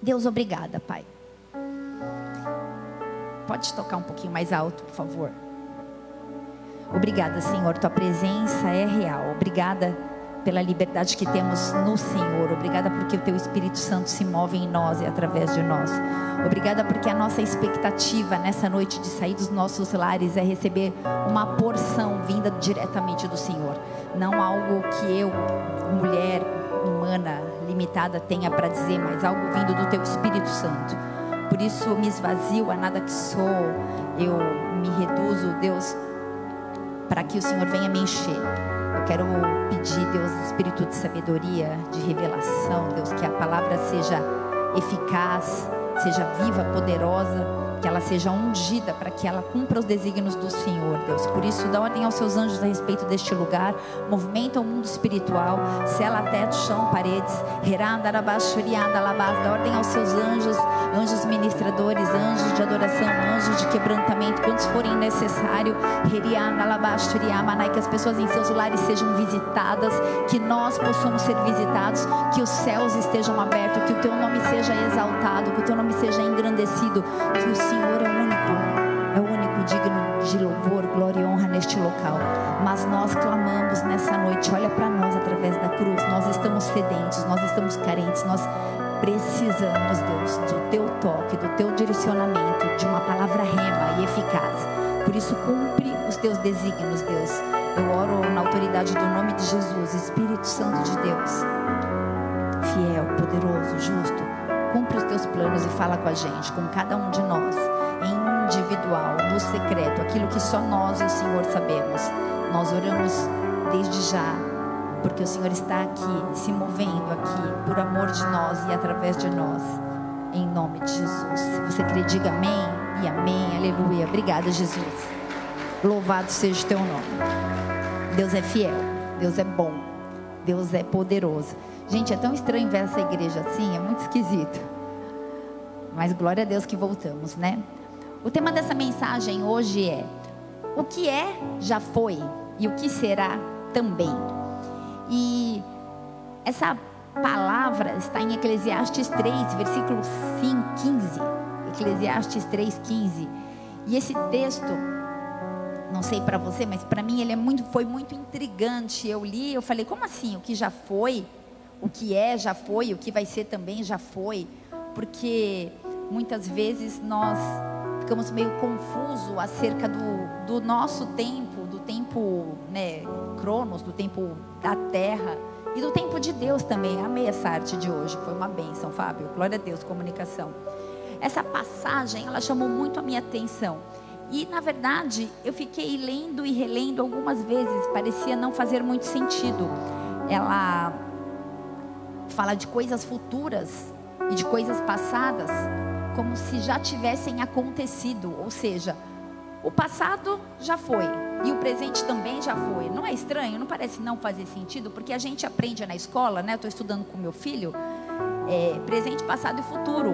Deus, obrigada, Pai. Pode tocar um pouquinho mais alto, por favor. Obrigada, Senhor, tua presença é real. Obrigada pela liberdade que temos no Senhor. Obrigada porque o teu Espírito Santo se move em nós e através de nós. Obrigada porque a nossa expectativa nessa noite de sair dos nossos lares é receber uma porção vinda diretamente do Senhor, não algo que eu, mulher limitada, tenha para dizer, mas algo vindo do teu Espírito Santo. Por isso me esvazio a nada que sou, eu me reduzo, Deus, para que o Senhor venha me encher. Eu quero pedir, Deus, espírito de sabedoria, de revelação, Deus, que a palavra seja eficaz, seja viva, poderosa que ela seja ungida para que ela cumpra os desígnios do Senhor, Deus. Por isso, dá ordem aos seus anjos a respeito deste lugar, movimenta o mundo espiritual, sela teto, chão, paredes, dá ordem aos seus anjos, anjos ministradores, anjos de adoração, anjos de quebrantamento, quantos forem necessário, que as pessoas em seus lares sejam visitadas, que nós possamos ser visitados, que os céus estejam abertos, que o teu nome seja exaltado, que o teu nome seja engrandecido, que o Senhor é o único, é o único digno de louvor, glória e honra neste local. Mas nós clamamos nessa noite, olha para nós através da cruz. Nós estamos sedentos, nós estamos carentes, nós precisamos, Deus, do teu toque, do teu direcionamento, de uma palavra rema e eficaz. Por isso, cumpre os teus desígnios, Deus. Eu oro na autoridade do nome de Jesus, Espírito Santo de Deus, fiel, poderoso, justo cumpre os teus planos e fala com a gente, com cada um de nós, em individual, no secreto, aquilo que só nós e o Senhor sabemos. Nós oramos desde já, porque o Senhor está aqui, se movendo aqui, por amor de nós e através de nós, em nome de Jesus. Se você crê, diga amém e amém, aleluia. Obrigada, Jesus. Louvado seja o teu nome. Deus é fiel, Deus é bom, Deus é poderoso. Gente, é tão estranho ver essa igreja assim, é muito esquisito. Mas glória a Deus que voltamos, né? O tema dessa mensagem hoje é: o que é, já foi, e o que será também. E essa palavra está em Eclesiastes 3, versículo 5, 15. Eclesiastes 3, 15. E esse texto, não sei para você, mas para mim ele é muito, foi muito intrigante. Eu li, eu falei, como assim? O que já foi? O que é já foi, o que vai ser também já foi, porque muitas vezes nós ficamos meio confusos acerca do, do nosso tempo, do tempo, né, Cronos, do tempo da Terra e do tempo de Deus também. Amei essa arte de hoje, foi uma bênção, Fábio. Glória a Deus, comunicação. Essa passagem, ela chamou muito a minha atenção. E, na verdade, eu fiquei lendo e relendo algumas vezes, parecia não fazer muito sentido. Ela fala de coisas futuras e de coisas passadas como se já tivessem acontecido, ou seja, o passado já foi e o presente também já foi. Não é estranho? Não parece não fazer sentido? Porque a gente aprende na escola, né? Estou estudando com meu filho, é, presente, passado e futuro.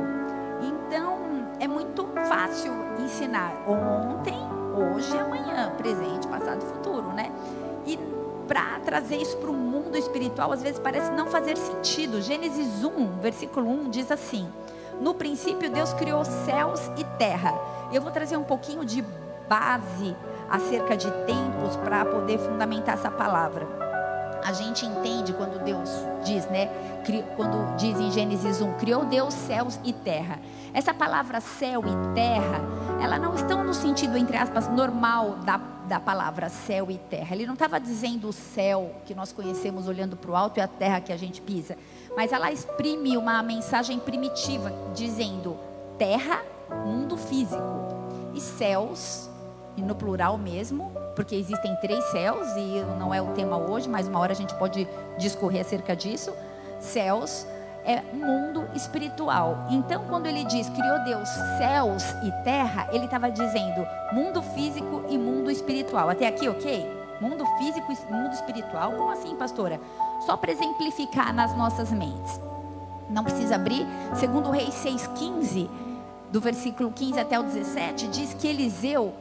Então é muito fácil ensinar ontem, hoje e amanhã, presente, passado e futuro, né? E para trazer isso para o mundo espiritual, às vezes parece não fazer sentido. Gênesis 1, versículo 1 diz assim: No princípio Deus criou céus e terra. Eu vou trazer um pouquinho de base acerca de tempos para poder fundamentar essa palavra. A gente entende quando Deus diz, né? Quando diz em Gênesis 1, criou Deus céus e terra. Essa palavra céu e terra, ela não estão no sentido, entre aspas, normal da da palavra céu e terra. Ele não estava dizendo o céu que nós conhecemos olhando para o alto e a terra que a gente pisa, mas ela exprime uma mensagem primitiva dizendo terra, mundo físico e céus, e no plural mesmo, porque existem três céus e não é o tema hoje, mas uma hora a gente pode discorrer acerca disso. Céus é mundo espiritual. Então, quando ele diz criou Deus céus e terra, ele estava dizendo mundo físico e mundo espiritual. Até aqui, ok? Mundo físico e mundo espiritual. Como assim, pastora? Só para exemplificar nas nossas mentes. Não precisa abrir. Segundo Reis 6,15, do versículo 15 até o 17, diz que Eliseu,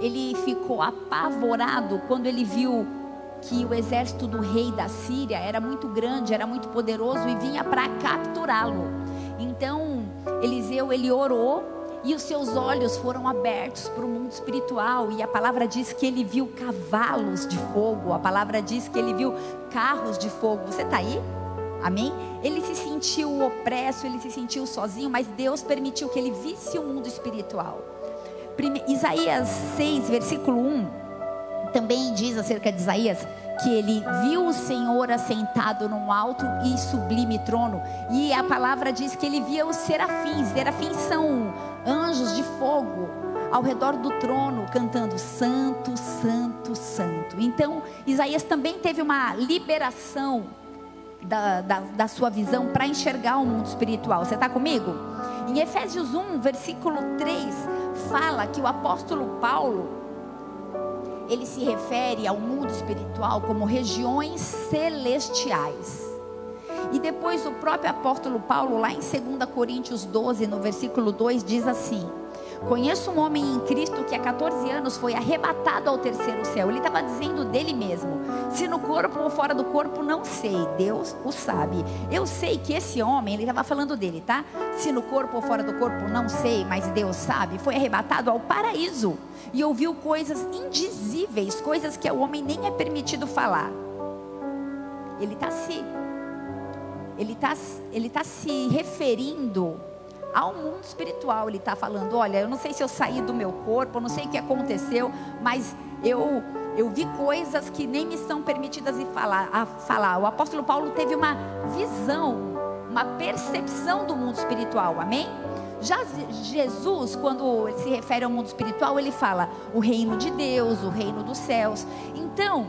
ele ficou apavorado quando ele viu que o exército do rei da Síria era muito grande, era muito poderoso e vinha para capturá-lo. Então, Eliseu, ele orou e os seus olhos foram abertos para o mundo espiritual. E a palavra diz que ele viu cavalos de fogo, a palavra diz que ele viu carros de fogo. Você está aí? Amém? Ele se sentiu opresso, ele se sentiu sozinho, mas Deus permitiu que ele visse o mundo espiritual. Prime... Isaías 6, versículo 1, também diz acerca de Isaías que ele viu o Senhor assentado num alto e sublime trono. E a palavra diz que ele via os serafins. Serafins são anjos de fogo ao redor do trono, cantando Santo, Santo, Santo. Então, Isaías também teve uma liberação da, da, da sua visão para enxergar o mundo espiritual. Você está comigo? Em Efésios 1, versículo 3, fala que o apóstolo Paulo ele se refere ao mundo espiritual como regiões celestiais. E depois o próprio apóstolo Paulo, lá em 2 Coríntios 12, no versículo 2, diz assim: Conheço um homem em Cristo que há 14 anos foi arrebatado ao terceiro céu. Ele estava dizendo dele mesmo: se no corpo ou fora do corpo, não sei. Deus o sabe. Eu sei que esse homem, ele estava falando dele, tá? Se no corpo ou fora do corpo, não sei, mas Deus sabe. Foi arrebatado ao paraíso e ouviu coisas indizíveis, coisas que ao homem nem é permitido falar. Ele está se, ele está, ele tá se referindo ao mundo espiritual. Ele está falando: olha, eu não sei se eu saí do meu corpo, eu não sei o que aconteceu, mas eu eu vi coisas que nem me são permitidas de falar, a falar. O apóstolo Paulo teve uma visão, uma percepção do mundo espiritual. Amém? Já Jesus, quando se refere ao mundo espiritual, ele fala o reino de Deus, o reino dos céus. Então,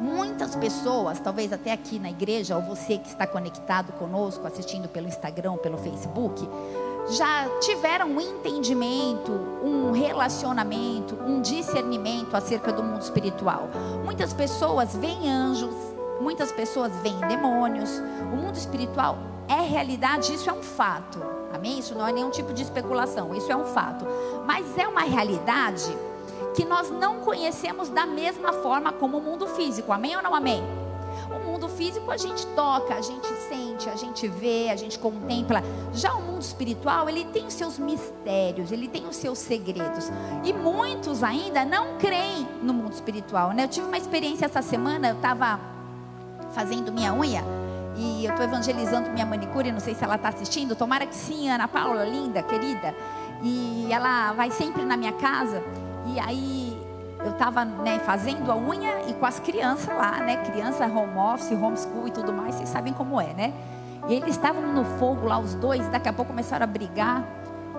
Muitas pessoas, talvez até aqui na igreja, ou você que está conectado conosco, assistindo pelo Instagram, pelo Facebook, já tiveram um entendimento, um relacionamento, um discernimento acerca do mundo espiritual. Muitas pessoas veem anjos, muitas pessoas veem demônios. O mundo espiritual é realidade, isso é um fato. Amém? Isso não é nenhum tipo de especulação, isso é um fato. Mas é uma realidade que nós não conhecemos da mesma forma como o mundo físico. Amém ou não amém? O mundo físico a gente toca, a gente sente, a gente vê, a gente contempla. Já o mundo espiritual, ele tem os seus mistérios, ele tem os seus segredos. E muitos ainda não creem no mundo espiritual, né? Eu tive uma experiência essa semana, eu estava fazendo minha unha e eu estou evangelizando minha manicure, não sei se ela está assistindo. Tomara que sim, Ana Paula, linda, querida. E ela vai sempre na minha casa. E aí eu estava né, fazendo a unha e com as crianças lá, né? Criança home office, homeschool e tudo mais, vocês sabem como é, né? E eles estavam no fogo lá, os dois, daqui a pouco começaram a brigar.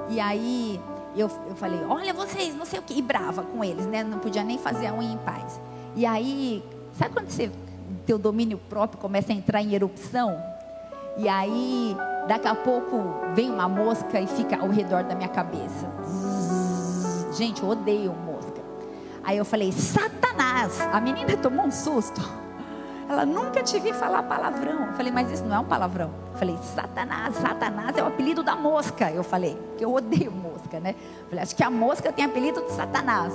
E aí eu, eu falei, olha vocês, não sei o que, e brava com eles, né? Não podia nem fazer a unha em paz. E aí, sabe quando você, teu domínio próprio começa a entrar em erupção? E aí, daqui a pouco vem uma mosca e fica ao redor da minha cabeça. Gente, eu odeio mosca. Aí eu falei, Satanás. A menina tomou um susto. Ela nunca te vi falar palavrão. Eu falei, mas isso não é um palavrão. Eu falei, Satanás, Satanás é o apelido da mosca. Eu falei, porque eu odeio mosca, né? Eu falei, acho que a mosca tem apelido de Satanás.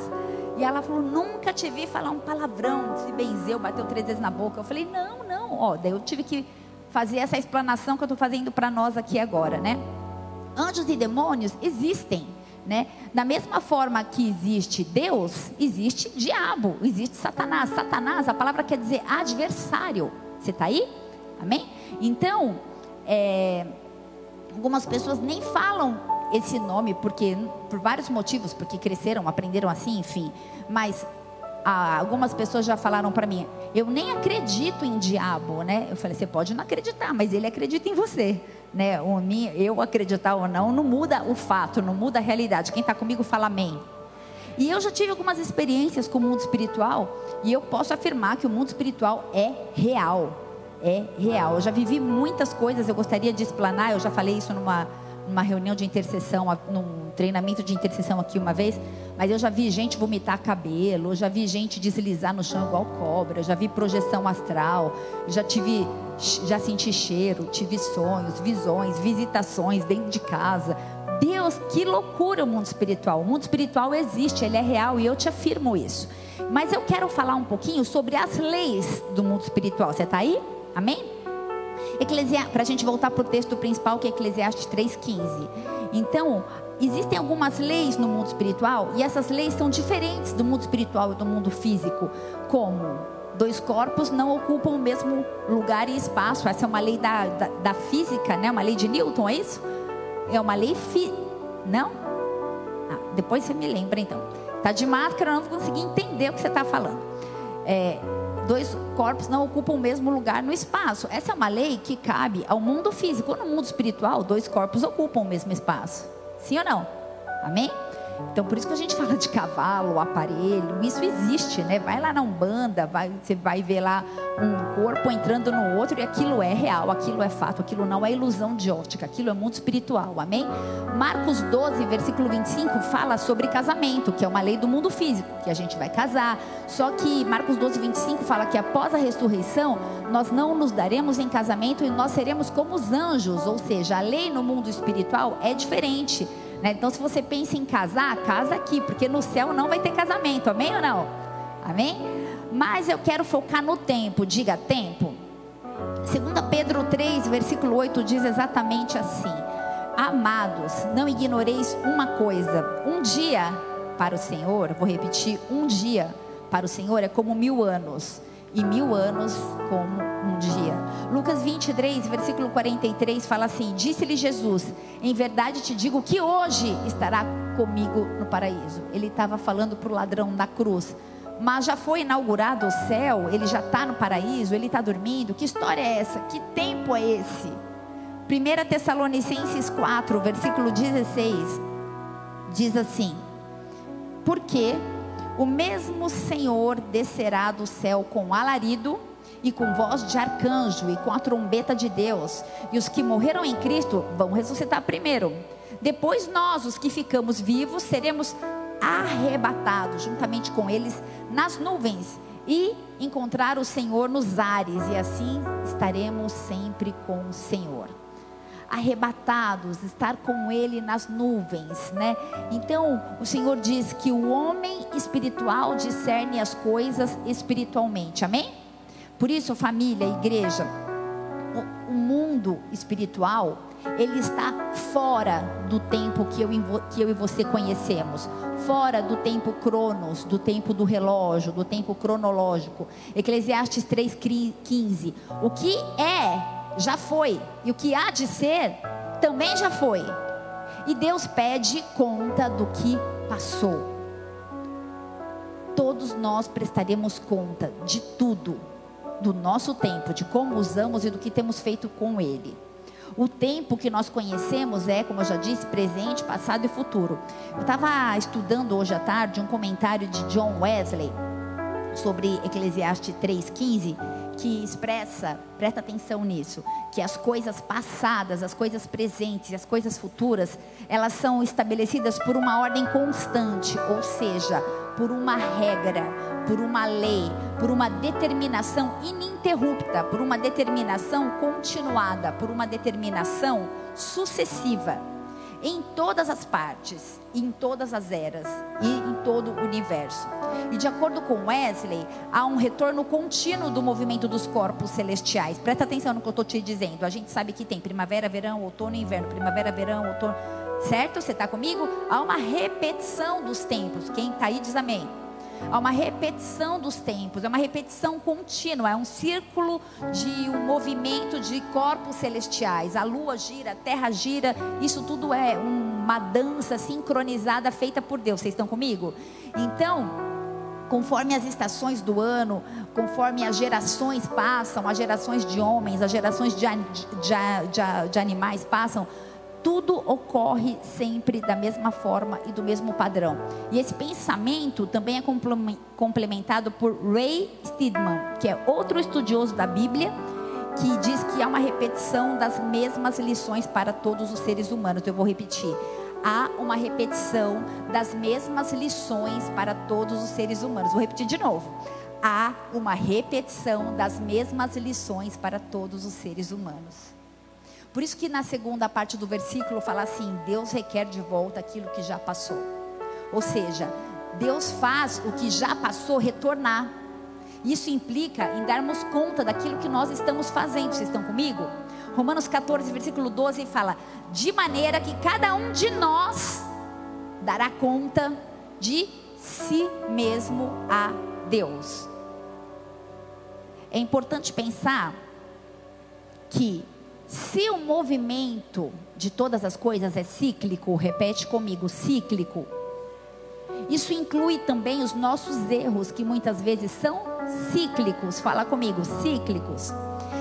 E ela falou, nunca te vi falar um palavrão. Se benzeu, bateu três vezes na boca. Eu falei, não, não. Ó, daí eu tive que fazer essa explanação que eu estou fazendo para nós aqui agora, né? Anjos e demônios existem. Né? Da mesma forma que existe Deus, existe diabo, existe Satanás. Satanás, a palavra quer dizer adversário. Você está aí? Amém? Então, é, algumas pessoas nem falam esse nome porque por vários motivos, porque cresceram, aprenderam assim, enfim. Mas ah, algumas pessoas já falaram para mim, eu nem acredito em diabo, né? Eu falei, você pode não acreditar, mas ele acredita em você né, eu acreditar ou não, não muda o fato, não muda a realidade. Quem está comigo fala amém. E eu já tive algumas experiências com o mundo espiritual e eu posso afirmar que o mundo espiritual é real. É real. Eu já vivi muitas coisas, eu gostaria de explanar, eu já falei isso numa, numa reunião de intercessão, num treinamento de intercessão aqui uma vez, mas eu já vi gente vomitar cabelo, já vi gente deslizar no chão igual cobra, eu já vi projeção astral, já tive já senti cheiro, tive sonhos, visões, visitações dentro de casa. Deus, que loucura o mundo espiritual. O mundo espiritual existe, ele é real e eu te afirmo isso. Mas eu quero falar um pouquinho sobre as leis do mundo espiritual. Você está aí? Amém? Para a gente voltar para o texto principal, que é Eclesiastes 3,15. Então, existem algumas leis no mundo espiritual e essas leis são diferentes do mundo espiritual e do mundo físico, como dois corpos não ocupam o mesmo lugar e espaço. Essa é uma lei da, da, da física, né? Uma lei de Newton, é isso? É uma lei fi... não? Ah, depois você me lembra então. Tá de máscara, não consegui entender o que você está falando. É, dois corpos não ocupam o mesmo lugar no espaço. Essa é uma lei que cabe ao mundo físico. No mundo espiritual, dois corpos ocupam o mesmo espaço. Sim ou não? Amém? Então, por isso que a gente fala de cavalo, aparelho, isso existe, né? Vai lá na Umbanda, vai, você vai ver lá um corpo entrando no outro e aquilo é real, aquilo é fato, aquilo não é ilusão de ótica, aquilo é mundo espiritual, amém? Marcos 12, versículo 25, fala sobre casamento, que é uma lei do mundo físico, que a gente vai casar. Só que Marcos 12, 25 fala que após a ressurreição, nós não nos daremos em casamento e nós seremos como os anjos, ou seja, a lei no mundo espiritual é diferente. Né? Então, se você pensa em casar, casa aqui, porque no céu não vai ter casamento, amém ou não? Amém? Mas eu quero focar no tempo, diga tempo. 2 Pedro 3, versículo 8 diz exatamente assim: Amados, não ignoreis uma coisa, um dia para o Senhor, vou repetir, um dia para o Senhor é como mil anos, e mil anos como um dia. Lucas 23, versículo 43 fala assim: Disse-lhe Jesus: Em verdade te digo que hoje estará comigo no paraíso. Ele estava falando para o ladrão da cruz. Mas já foi inaugurado o céu, ele já está no paraíso, ele está dormindo. Que história é essa? Que tempo é esse? 1 Tessalonicenses 4, versículo 16, diz assim: Porque o mesmo Senhor descerá do céu com alarido e com voz de arcanjo e com a trombeta de Deus, e os que morreram em Cristo vão ressuscitar primeiro. Depois nós, os que ficamos vivos, seremos arrebatados juntamente com eles nas nuvens e encontrar o Senhor nos ares, e assim estaremos sempre com o Senhor arrebatados, estar com Ele nas nuvens, né? Então, o Senhor diz que o homem espiritual discerne as coisas espiritualmente, amém? Por isso, família, igreja, o, mundo espiritual, ele está fora do tempo que eu, que eu e você conhecemos, fora do tempo cronos, do tempo do relógio, do tempo cronológico. Eclesiastes 3,15. O que é já foi. E o que há de ser também já foi. E Deus pede conta do que passou. Todos nós prestaremos conta de tudo, do nosso tempo, de como usamos e do que temos feito com ele. O tempo que nós conhecemos é, como eu já disse, presente, passado e futuro. Eu estava estudando hoje à tarde um comentário de John Wesley sobre Eclesiastes 3,15 que expressa, presta atenção nisso, que as coisas passadas, as coisas presentes e as coisas futuras, elas são estabelecidas por uma ordem constante, ou seja, por uma regra, por uma lei, por uma determinação ininterrupta, por uma determinação continuada, por uma determinação sucessiva em todas as partes, em todas as eras e em todo o universo. E de acordo com Wesley, há um retorno contínuo do movimento dos corpos celestiais. Presta atenção no que eu estou te dizendo. A gente sabe que tem primavera, verão, outono e inverno. Primavera, verão, outono. Certo? Você está comigo? Há uma repetição dos tempos. Quem está aí diz amém. Há uma repetição dos tempos, é uma repetição contínua, é um círculo de um movimento de corpos celestiais. A lua gira, a terra gira, isso tudo é uma dança sincronizada feita por Deus. Vocês estão comigo? Então, conforme as estações do ano, conforme as gerações passam, as gerações de homens, as gerações de, de, de, de animais passam, tudo ocorre sempre da mesma forma e do mesmo padrão. E esse pensamento também é complementado por Ray Steedman, que é outro estudioso da Bíblia, que diz que há uma repetição das mesmas lições para todos os seres humanos. Então, eu vou repetir. Há uma repetição das mesmas lições para todos os seres humanos. Vou repetir de novo. Há uma repetição das mesmas lições para todos os seres humanos. Por isso que na segunda parte do versículo fala assim: Deus requer de volta aquilo que já passou. Ou seja, Deus faz o que já passou retornar. Isso implica em darmos conta daquilo que nós estamos fazendo. Vocês estão comigo? Romanos 14, versículo 12 fala: De maneira que cada um de nós dará conta de si mesmo a Deus. É importante pensar que se o movimento de todas as coisas é cíclico, repete comigo, cíclico. Isso inclui também os nossos erros, que muitas vezes são cíclicos. Fala comigo, cíclicos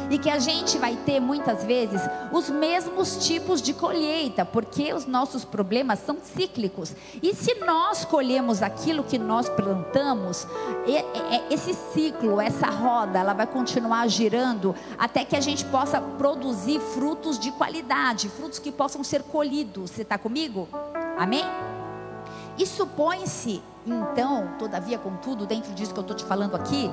e que a gente vai ter muitas vezes os mesmos tipos de colheita, porque os nossos problemas são cíclicos. E se nós colhemos aquilo que nós plantamos, esse ciclo, essa roda, ela vai continuar girando até que a gente possa produzir frutos de qualidade, frutos que possam ser colhidos. Você está comigo? Amém? E supõe-se, então, todavia, contudo, dentro disso que eu estou te falando aqui,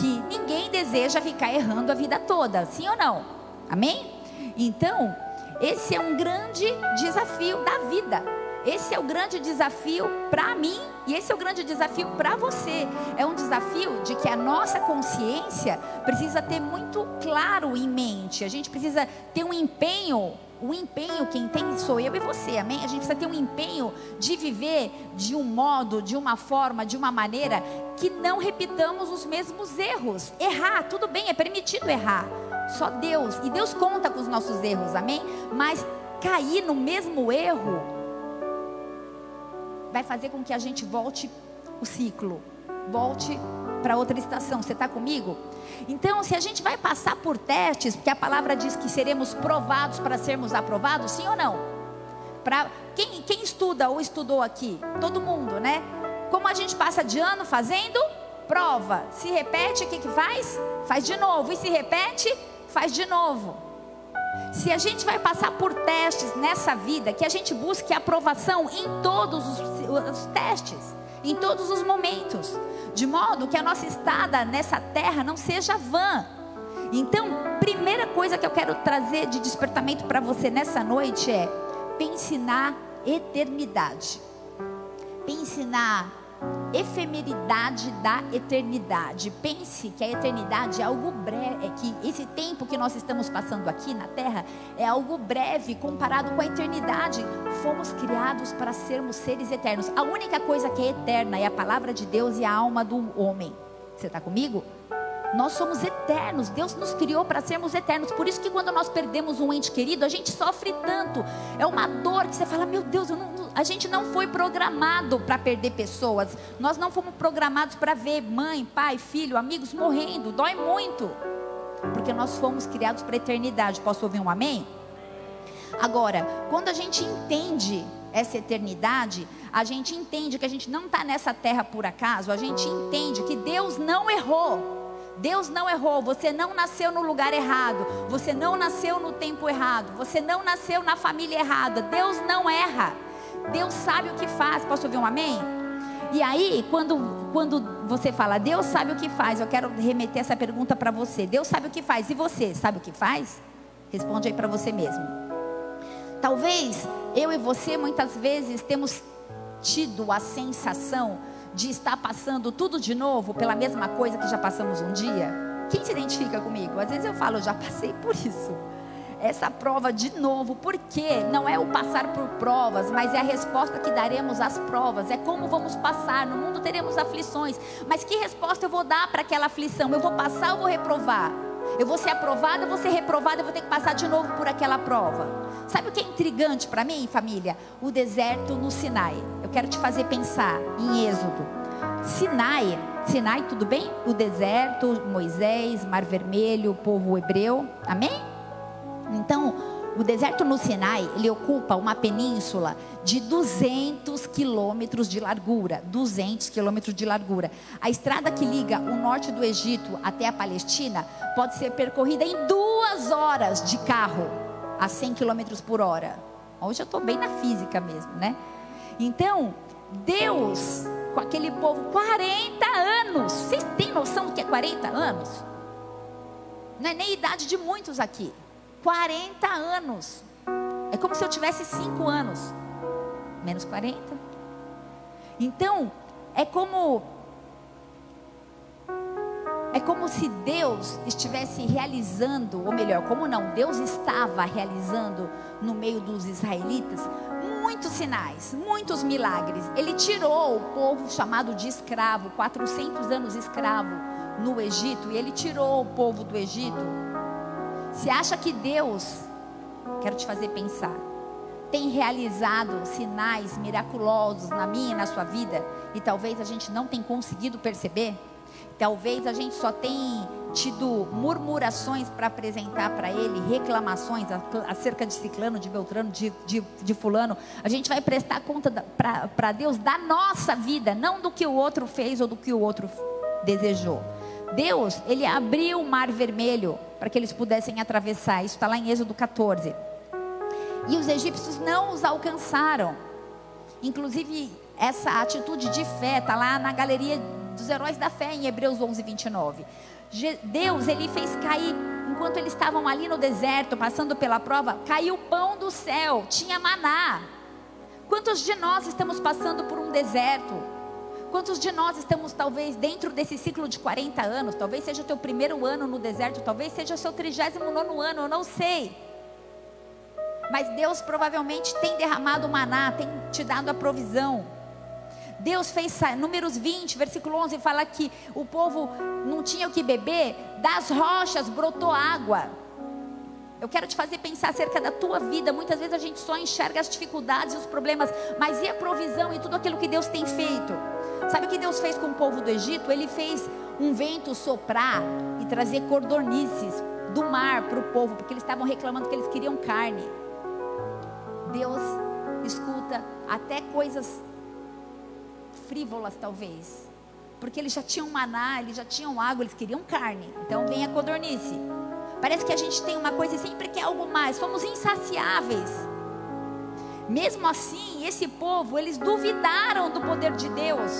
que ninguém deseja ficar errando a vida toda, sim ou não? Amém? Então, esse é um grande desafio da vida. Esse é o grande desafio para mim e esse é o grande desafio para você. É um desafio de que a nossa consciência precisa ter muito claro em mente. A gente precisa ter um empenho o empenho quem tem sou eu e você, amém? A gente precisa ter um empenho de viver de um modo, de uma forma, de uma maneira que não repitamos os mesmos erros. Errar, tudo bem, é permitido errar. Só Deus, e Deus conta com os nossos erros, amém? Mas cair no mesmo erro vai fazer com que a gente volte o ciclo, volte para outra estação. Você está comigo? Então, se a gente vai passar por testes, porque a palavra diz que seremos provados para sermos aprovados, sim ou não? Para quem, quem estuda ou estudou aqui? Todo mundo, né? Como a gente passa de ano fazendo prova, se repete, o que, que faz? Faz de novo. E se repete, faz de novo. Se a gente vai passar por testes nessa vida, que a gente busque aprovação em todos os, os testes em todos os momentos, de modo que a nossa estada nessa terra não seja vã. Então, primeira coisa que eu quero trazer de despertamento para você nessa noite é pense na eternidade. Pense na efemeridade da eternidade. Pense que a eternidade é algo breve, é que esse tempo que nós estamos passando aqui na terra é algo breve comparado com a eternidade. Fomos criados para sermos seres eternos. A única coisa que é eterna é a palavra de Deus e a alma do homem. Você está comigo? Nós somos eternos, Deus nos criou para sermos eternos. Por isso que quando nós perdemos um ente querido, a gente sofre tanto. É uma dor que você fala, meu Deus, não, a gente não foi programado para perder pessoas. Nós não fomos programados para ver mãe, pai, filho, amigos morrendo. Dói muito. Porque nós fomos criados para a eternidade. Posso ouvir um amém? Agora, quando a gente entende essa eternidade, a gente entende que a gente não está nessa terra por acaso, a gente entende que Deus não errou. Deus não errou, você não nasceu no lugar errado, você não nasceu no tempo errado, você não nasceu na família errada. Deus não erra. Deus sabe o que faz. Posso ouvir um amém? E aí, quando, quando você fala, Deus sabe o que faz, eu quero remeter essa pergunta para você. Deus sabe o que faz, e você sabe o que faz? Responde aí para você mesmo. Talvez eu e você muitas vezes temos tido a sensação de estar passando tudo de novo pela mesma coisa que já passamos um dia? Quem se identifica comigo? Às vezes eu falo, eu já passei por isso. Essa prova de novo, porque não é o passar por provas, mas é a resposta que daremos às provas, é como vamos passar. No mundo teremos aflições, mas que resposta eu vou dar para aquela aflição? Eu vou passar ou vou reprovar? Eu vou ser aprovada, vou ser reprovada, eu vou ter que passar de novo por aquela prova. Sabe o que é intrigante para mim, família? O deserto no Sinai. Eu quero te fazer pensar em Êxodo. Sinai, Sinai, tudo bem? O deserto, Moisés, Mar Vermelho, o povo hebreu. Amém? Então, o deserto no Sinai, ele ocupa uma península de 200 quilômetros de largura. 200 quilômetros de largura. A estrada que liga o norte do Egito até a Palestina pode ser percorrida em duas horas de carro, a 100 quilômetros por hora. Hoje eu estou bem na física mesmo, né? Então, Deus, com aquele povo, 40 anos. Vocês têm noção do que é 40 anos? Não é nem a idade de muitos aqui. 40 anos. É como se eu tivesse 5 anos. Menos 40. Então, é como. É como se Deus estivesse realizando, ou melhor, como não, Deus estava realizando no meio dos israelitas muitos sinais, muitos milagres. Ele tirou o povo chamado de escravo, 400 anos escravo no Egito, e ele tirou o povo do Egito. Se acha que Deus, quero te fazer pensar, tem realizado sinais miraculosos na minha e na sua vida, e talvez a gente não tenha conseguido perceber? Talvez a gente só tenha tido murmurações para apresentar para ele, reclamações acerca de ciclano, de beltrano, de, de, de fulano. A gente vai prestar conta para Deus da nossa vida, não do que o outro fez ou do que o outro desejou. Deus, ele abriu o mar vermelho para que eles pudessem atravessar. Isso está lá em Êxodo 14. E os egípcios não os alcançaram. Inclusive, essa atitude de fé está lá na galeria dos heróis da fé em Hebreus 11, 29. Deus, ele fez cair, enquanto eles estavam ali no deserto, passando pela prova, caiu pão do céu, tinha maná. Quantos de nós estamos passando por um deserto? Quantos de nós estamos talvez dentro desse ciclo de 40 anos? Talvez seja o teu primeiro ano no deserto, talvez seja o seu 39 ano, eu não sei. Mas Deus provavelmente tem derramado maná, tem te dado a provisão. Deus fez, números 20, versículo 11, fala que o povo não tinha o que beber, das rochas brotou água. Eu quero te fazer pensar acerca da tua vida. Muitas vezes a gente só enxerga as dificuldades e os problemas, mas e a provisão e tudo aquilo que Deus tem feito? Sabe o que Deus fez com o povo do Egito? Ele fez um vento soprar e trazer cordonices do mar para o povo, porque eles estavam reclamando que eles queriam carne. Deus escuta até coisas frívolas, talvez. Porque eles já tinham maná, eles já tinham água, eles queriam carne. Então vem a codornice. Parece que a gente tem uma coisa e sempre quer algo mais. Somos insaciáveis. Mesmo assim, esse povo, eles duvidaram do poder de Deus.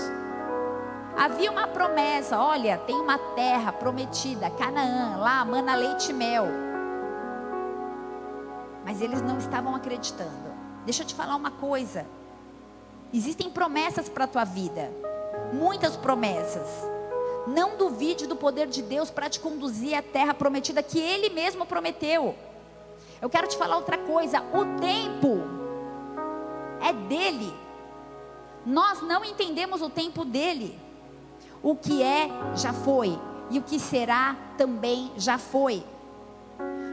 Havia uma promessa: olha, tem uma terra prometida, Canaã, lá, mana leite e mel. Mas eles não estavam acreditando. Deixa eu te falar uma coisa. Existem promessas para a tua vida. Muitas promessas. Não duvide do poder de Deus para te conduzir à terra prometida que Ele mesmo prometeu. Eu quero te falar outra coisa: o tempo é dele. Nós não entendemos o tempo dele. O que é, já foi. E o que será, também já foi.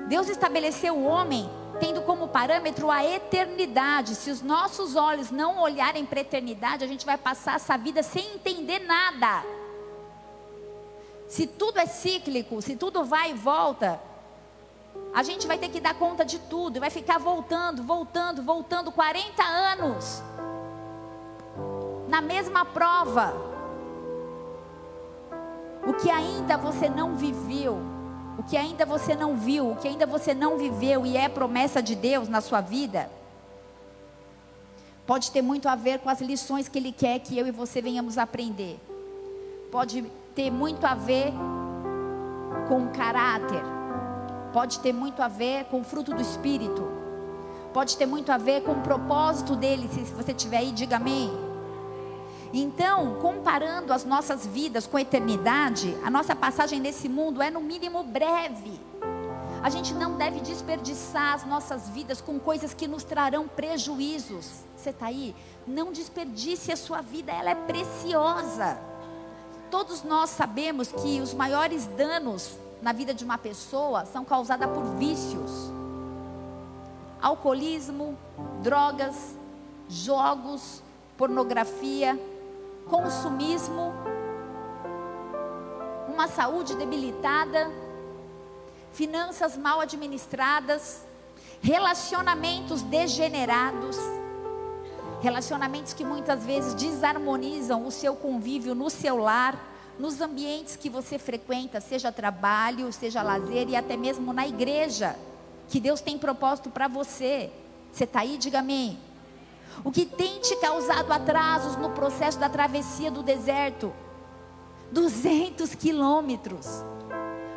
Deus estabeleceu o homem tendo como parâmetro a eternidade. Se os nossos olhos não olharem para a eternidade, a gente vai passar essa vida sem entender nada. Se tudo é cíclico, se tudo vai e volta, a gente vai ter que dar conta de tudo, vai ficar voltando, voltando, voltando 40 anos na mesma prova. O que ainda você não viveu, o que ainda você não viu, o que ainda você não viveu e é promessa de Deus na sua vida, pode ter muito a ver com as lições que Ele quer que eu e você venhamos aprender. Pode ter muito a ver com caráter, pode ter muito a ver com fruto do Espírito, pode ter muito a ver com o propósito dele. Se você tiver aí, diga amém. Então, comparando as nossas vidas com a eternidade, a nossa passagem nesse mundo é no mínimo breve. A gente não deve desperdiçar as nossas vidas com coisas que nos trarão prejuízos. Você está aí? Não desperdice a sua vida, ela é preciosa. Todos nós sabemos que os maiores danos na vida de uma pessoa são causados por vícios. Alcoolismo, drogas, jogos, pornografia, consumismo, uma saúde debilitada, finanças mal administradas, relacionamentos degenerados, relacionamentos que muitas vezes desarmonizam o seu convívio no seu lar, nos ambientes que você frequenta, seja trabalho, seja lazer e até mesmo na igreja, que Deus tem propósito para você. Você está aí? Diga amém. O que tem te causado atrasos no processo da travessia do deserto? 200 quilômetros.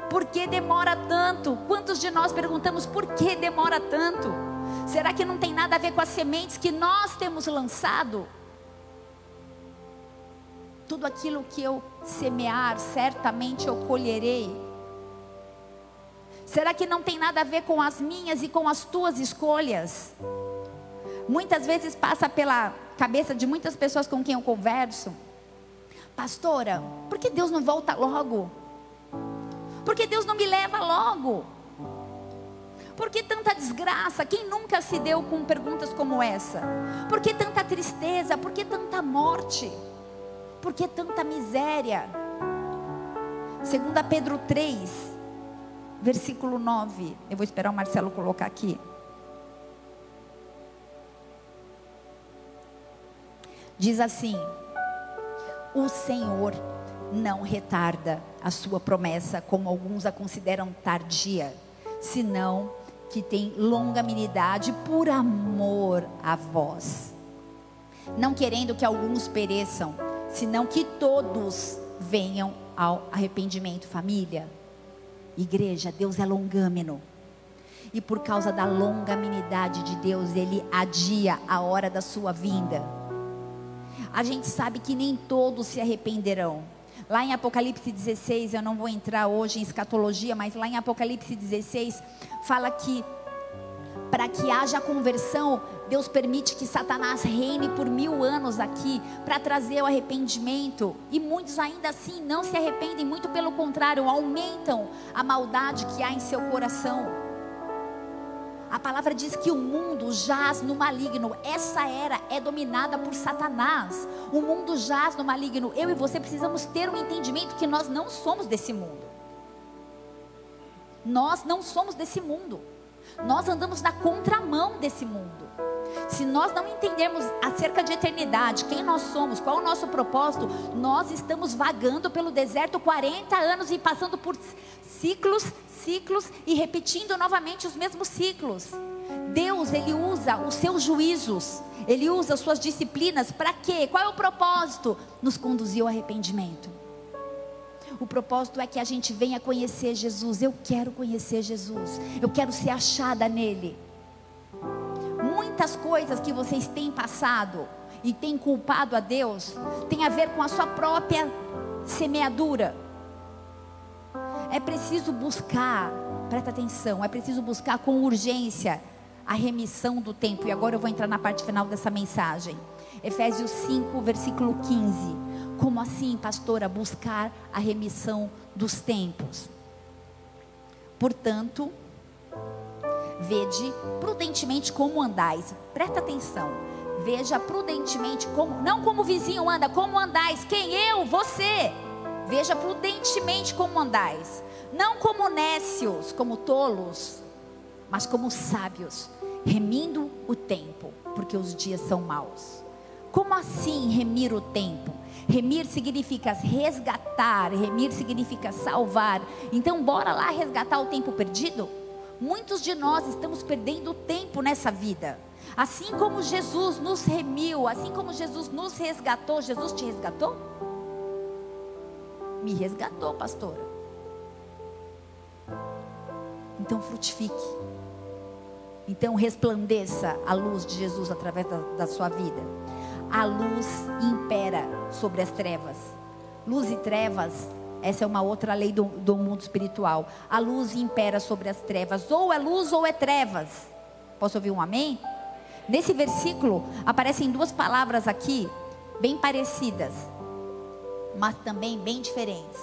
Por que demora tanto? Quantos de nós perguntamos por que demora tanto? Será que não tem nada a ver com as sementes que nós temos lançado? tudo aquilo que eu semear, certamente eu colherei. Será que não tem nada a ver com as minhas e com as tuas escolhas? Muitas vezes passa pela cabeça de muitas pessoas com quem eu converso. Pastora, por que Deus não volta logo? Por que Deus não me leva logo? Por que tanta desgraça? Quem nunca se deu com perguntas como essa? Por que tanta tristeza? Por que tanta morte? Por que tanta miséria? Segunda Pedro 3, versículo 9. Eu vou esperar o Marcelo colocar aqui. Diz assim: O Senhor não retarda a sua promessa, como alguns a consideram tardia, senão que tem longanimidade por amor a vós, não querendo que alguns pereçam, senão que todos venham ao arrependimento, família. Igreja, Deus é longâmino. E por causa da longanimidade de Deus, ele adia a hora da sua vinda a gente sabe que nem todos se arrependerão. Lá em Apocalipse 16, eu não vou entrar hoje em escatologia, mas lá em Apocalipse 16 fala que para que haja conversão, Deus permite que Satanás reine por mil anos aqui para trazer o arrependimento. E muitos ainda assim não se arrependem, muito pelo contrário, aumentam a maldade que há em seu coração. A palavra diz que o mundo jaz no maligno. Essa era é dominada por Satanás. O mundo jaz no maligno. Eu e você precisamos ter um entendimento que nós não somos desse mundo. Nós não somos desse mundo. Nós andamos na contramão desse mundo. Se nós não entendermos acerca de eternidade, quem nós somos, qual o nosso propósito, nós estamos vagando pelo deserto 40 anos e passando por ciclos ciclos e repetindo novamente os mesmos ciclos. Deus, ele usa os seus juízos, ele usa as suas disciplinas para quê? Qual é o propósito? Nos conduzir ao arrependimento. O propósito é que a gente venha conhecer Jesus. Eu quero conhecer Jesus. Eu quero ser achada nele. Muitas coisas que vocês têm passado e têm culpado a Deus tem a ver com a sua própria semeadura é preciso buscar, presta atenção, é preciso buscar com urgência a remissão do tempo. E agora eu vou entrar na parte final dessa mensagem. Efésios 5, versículo 15. Como assim, pastora, buscar a remissão dos tempos? Portanto, vede prudentemente como andais. Presta atenção. Veja prudentemente como, não como o vizinho anda, como andais. Quem eu? Você. Veja prudentemente como andais, não como nécios, como tolos, mas como sábios, remindo o tempo, porque os dias são maus. Como assim remir o tempo? Remir significa resgatar, remir significa salvar. Então, bora lá resgatar o tempo perdido? Muitos de nós estamos perdendo tempo nessa vida. Assim como Jesus nos remiu, assim como Jesus nos resgatou, Jesus te resgatou? Me resgatou, pastora. Então frutifique. Então resplandeça a luz de Jesus através da, da sua vida. A luz impera sobre as trevas. Luz e trevas, essa é uma outra lei do, do mundo espiritual. A luz impera sobre as trevas. Ou é luz ou é trevas. Posso ouvir um amém? Nesse versículo aparecem duas palavras aqui, bem parecidas mas também bem diferentes.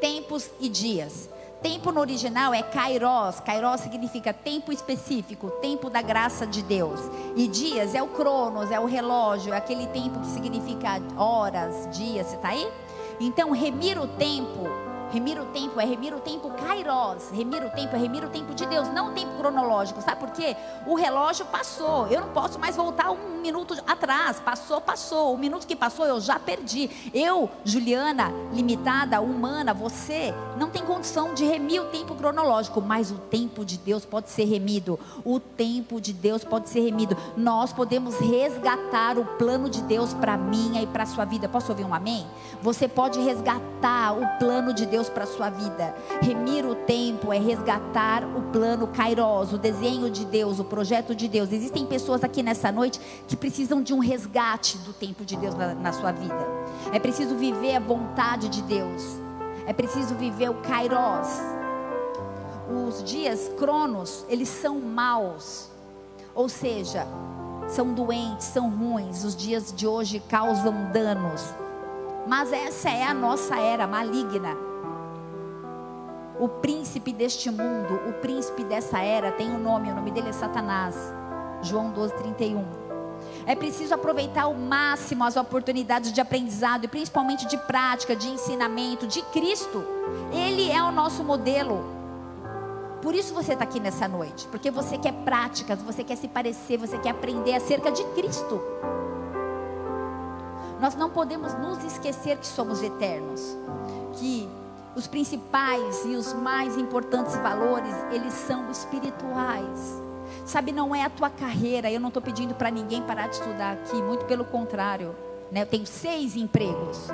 Tempos e dias. Tempo no original é kairos. Kairos significa tempo específico, tempo da graça de Deus. E dias é o cronos, é o relógio, é aquele tempo que significa horas, dias. Você está aí? Então, remir o tempo Remir o tempo é remir o tempo kairos. Remir o tempo é remir o tempo de Deus, não o tempo cronológico. Sabe por quê? O relógio passou. Eu não posso mais voltar um minuto atrás. Passou, passou. O minuto que passou eu já perdi. Eu, Juliana, limitada, humana, você, não tem condição de remir o tempo cronológico, mas o tempo de Deus pode ser remido. O tempo de Deus pode ser remido. Nós podemos resgatar o plano de Deus para minha e para sua vida. Posso ouvir um amém? Você pode resgatar o plano de Deus para sua vida. Remir o tempo é resgatar o plano Kairos, o desenho de Deus, o projeto de Deus. Existem pessoas aqui nessa noite que precisam de um resgate do tempo de Deus na, na sua vida. É preciso viver a vontade de Deus. É preciso viver o Kairos. Os dias cronos, eles são maus. Ou seja, são doentes, são ruins. Os dias de hoje causam danos. Mas essa é a nossa era maligna. O príncipe deste mundo, o príncipe dessa era, tem um nome, o nome dele é Satanás. João 12, 31. É preciso aproveitar ao máximo as oportunidades de aprendizado e principalmente de prática, de ensinamento de Cristo. Ele é o nosso modelo. Por isso você está aqui nessa noite, porque você quer práticas, você quer se parecer, você quer aprender acerca de Cristo. Nós não podemos nos esquecer que somos eternos, que os principais e os mais importantes valores, eles são espirituais. Sabe, não é a tua carreira. Eu não estou pedindo para ninguém parar de estudar aqui, muito pelo contrário. Né? Eu tenho seis empregos.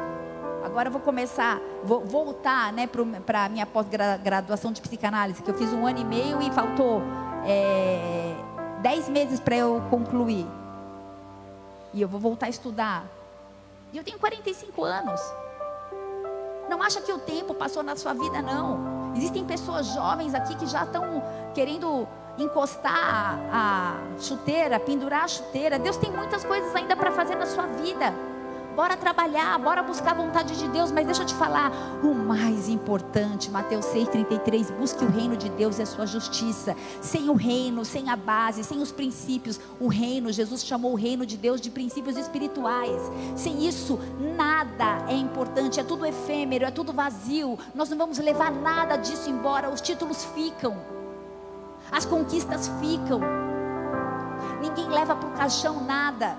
Agora eu vou começar, vou voltar né, para a minha pós-graduação de psicanálise, que eu fiz um ano e meio e faltou é, dez meses para eu concluir. E eu vou voltar a estudar. E eu tenho 45 anos. Não acha que o tempo passou na sua vida, não. Existem pessoas jovens aqui que já estão querendo encostar a chuteira, pendurar a chuteira. Deus tem muitas coisas ainda para fazer na sua vida. Bora trabalhar, bora buscar a vontade de Deus, mas deixa eu te falar, o mais importante, Mateus 6,33, busque o reino de Deus e a sua justiça. Sem o reino, sem a base, sem os princípios, o reino, Jesus chamou o reino de Deus de princípios espirituais. Sem isso, nada é importante, é tudo efêmero, é tudo vazio. Nós não vamos levar nada disso embora, os títulos ficam as conquistas ficam. Ninguém leva para o caixão nada.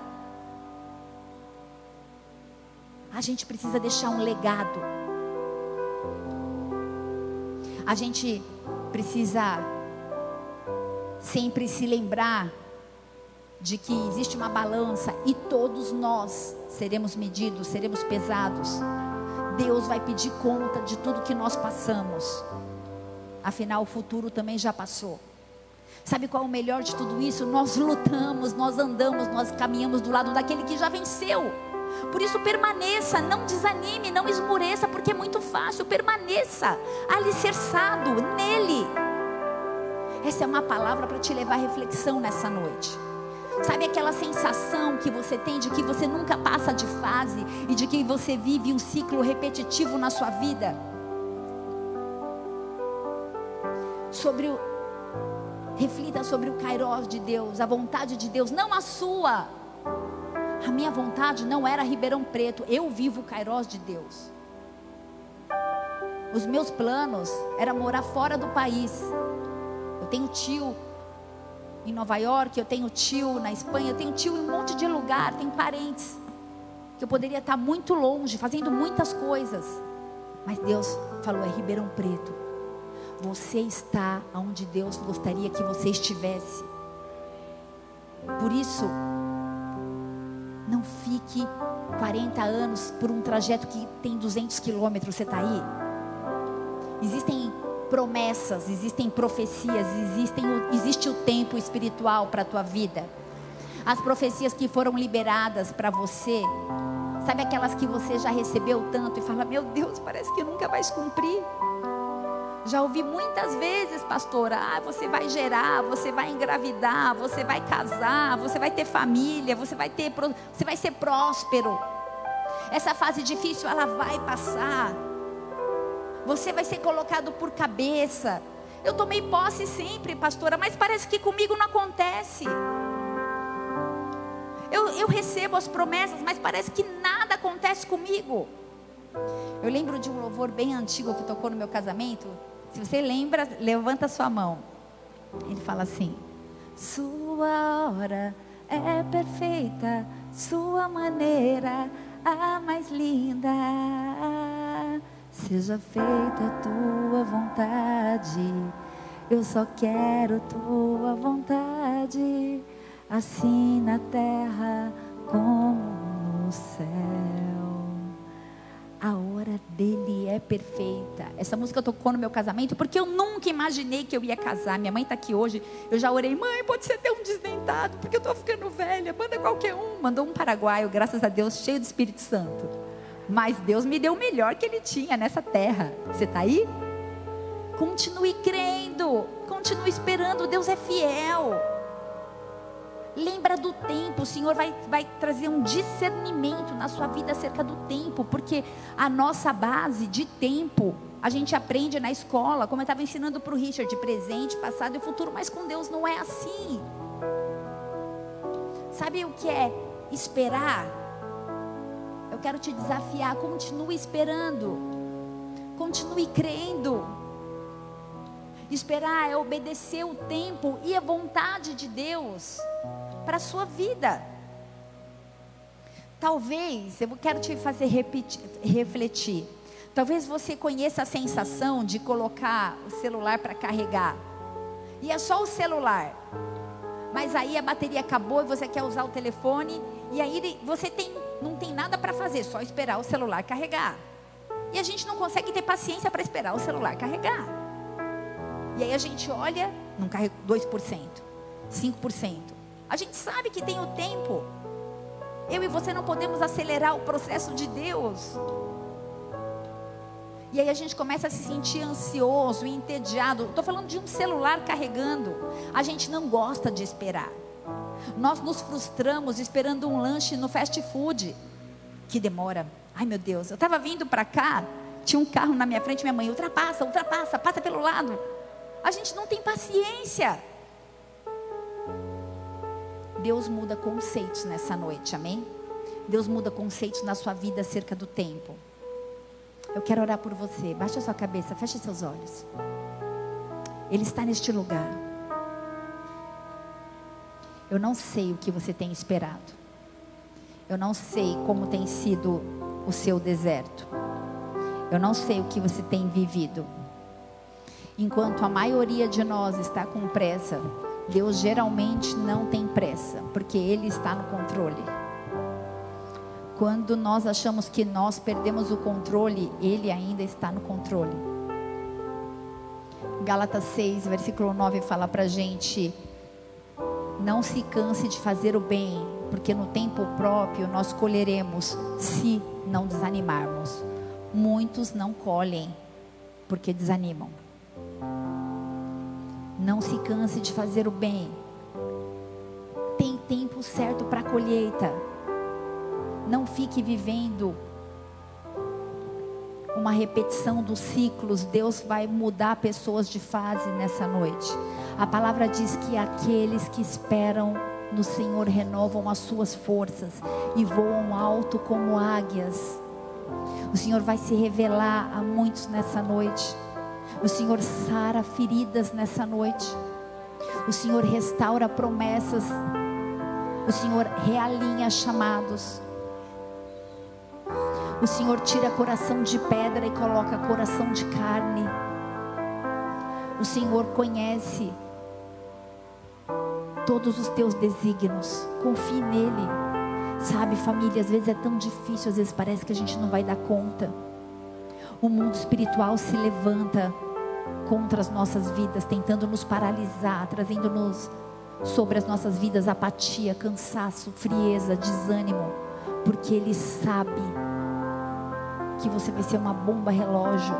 A gente precisa deixar um legado. A gente precisa sempre se lembrar de que existe uma balança e todos nós seremos medidos, seremos pesados. Deus vai pedir conta de tudo que nós passamos. Afinal, o futuro também já passou. Sabe qual é o melhor de tudo isso? Nós lutamos, nós andamos, nós caminhamos do lado daquele que já venceu. Por isso permaneça, não desanime, não esmoreça, porque é muito fácil. Permaneça alicerçado nele. Essa é uma palavra para te levar à reflexão nessa noite. Sabe aquela sensação que você tem de que você nunca passa de fase e de que você vive um ciclo repetitivo na sua vida? Sobre o Reflita sobre o Kairos de Deus, a vontade de Deus, não a sua. A minha vontade não era Ribeirão Preto, eu vivo o Kairos de Deus. Os meus planos era morar fora do país. Eu tenho tio em Nova York, eu tenho tio na Espanha, eu tenho tio em um monte de lugar, tenho parentes. Que eu poderia estar muito longe, fazendo muitas coisas. Mas Deus falou: é Ribeirão Preto. Você está onde Deus gostaria que você estivesse. Por isso, não fique 40 anos por um trajeto que tem 200 quilômetros. Você está aí? Existem promessas, existem profecias, existem, existe o tempo espiritual para a tua vida. As profecias que foram liberadas para você, sabe aquelas que você já recebeu tanto e fala: Meu Deus, parece que nunca vai cumprir. Já ouvi muitas vezes, pastora, ah, você vai gerar, você vai engravidar, você vai casar, você vai ter família, você vai ter, você vai ser próspero. Essa fase difícil ela vai passar. Você vai ser colocado por cabeça. Eu tomei posse sempre, pastora, mas parece que comigo não acontece. Eu, eu recebo as promessas, mas parece que nada acontece comigo. Eu lembro de um louvor bem antigo que tocou no meu casamento. Se você lembra, levanta sua mão. Ele fala assim: Sua hora é perfeita, sua maneira a mais linda. Seja feita a tua vontade. Eu só quero tua vontade, assim na terra como no céu. A hora dele é perfeita. Essa música tocou no meu casamento porque eu nunca imaginei que eu ia casar. Minha mãe está aqui hoje. Eu já orei, mãe, pode ser até um desdentado, porque eu estou ficando velha. Manda qualquer um. Mandou um paraguaio, graças a Deus, cheio do Espírito Santo. Mas Deus me deu o melhor que Ele tinha nessa terra. Você está aí? Continue crendo, continue esperando. Deus é fiel. Lembra do tempo, o Senhor vai, vai trazer um discernimento na sua vida acerca do tempo, porque a nossa base de tempo a gente aprende na escola, como eu estava ensinando para o Richard, presente, passado e futuro, mas com Deus não é assim. Sabe o que é esperar? Eu quero te desafiar, continue esperando. Continue crendo. Esperar é obedecer o tempo e a vontade de Deus para a sua vida. Talvez, eu quero te fazer repetir, refletir. Talvez você conheça a sensação de colocar o celular para carregar. E é só o celular. Mas aí a bateria acabou e você quer usar o telefone. E aí você tem não tem nada para fazer, só esperar o celular carregar. E a gente não consegue ter paciência para esperar o celular carregar. E aí a gente olha, não carregou 2%, 5%. A gente sabe que tem o tempo. Eu e você não podemos acelerar o processo de Deus. E aí a gente começa a se sentir ansioso e entediado. Estou falando de um celular carregando. A gente não gosta de esperar. Nós nos frustramos esperando um lanche no fast food, que demora. Ai meu Deus, eu estava vindo para cá, tinha um carro na minha frente, minha mãe, ultrapassa, ultrapassa, passa pelo lado. A gente não tem paciência. Deus muda conceitos nessa noite, amém? Deus muda conceitos na sua vida acerca do tempo. Eu quero orar por você. Baixa sua cabeça, feche seus olhos. Ele está neste lugar. Eu não sei o que você tem esperado. Eu não sei como tem sido o seu deserto. Eu não sei o que você tem vivido. Enquanto a maioria de nós está com pressa, Deus geralmente não tem pressa, porque Ele está no controle. Quando nós achamos que nós perdemos o controle, Ele ainda está no controle. Gálatas 6, versículo 9 fala para gente não se canse de fazer o bem, porque no tempo próprio nós colheremos, se não desanimarmos. Muitos não colhem, porque desanimam. Não se canse de fazer o bem. Tem tempo certo para a colheita. Não fique vivendo uma repetição dos ciclos. Deus vai mudar pessoas de fase nessa noite. A palavra diz que aqueles que esperam no Senhor renovam as suas forças e voam alto como águias. O Senhor vai se revelar a muitos nessa noite. O Senhor sara feridas nessa noite. O Senhor restaura promessas. O Senhor realinha chamados. O Senhor tira coração de pedra e coloca coração de carne. O Senhor conhece todos os teus desígnios. Confie nele. Sabe, família, às vezes é tão difícil, às vezes parece que a gente não vai dar conta. O mundo espiritual se levanta contra as nossas vidas, tentando nos paralisar, trazendo-nos sobre as nossas vidas apatia, cansaço, frieza, desânimo, porque ele sabe que você vai ser uma bomba relógio.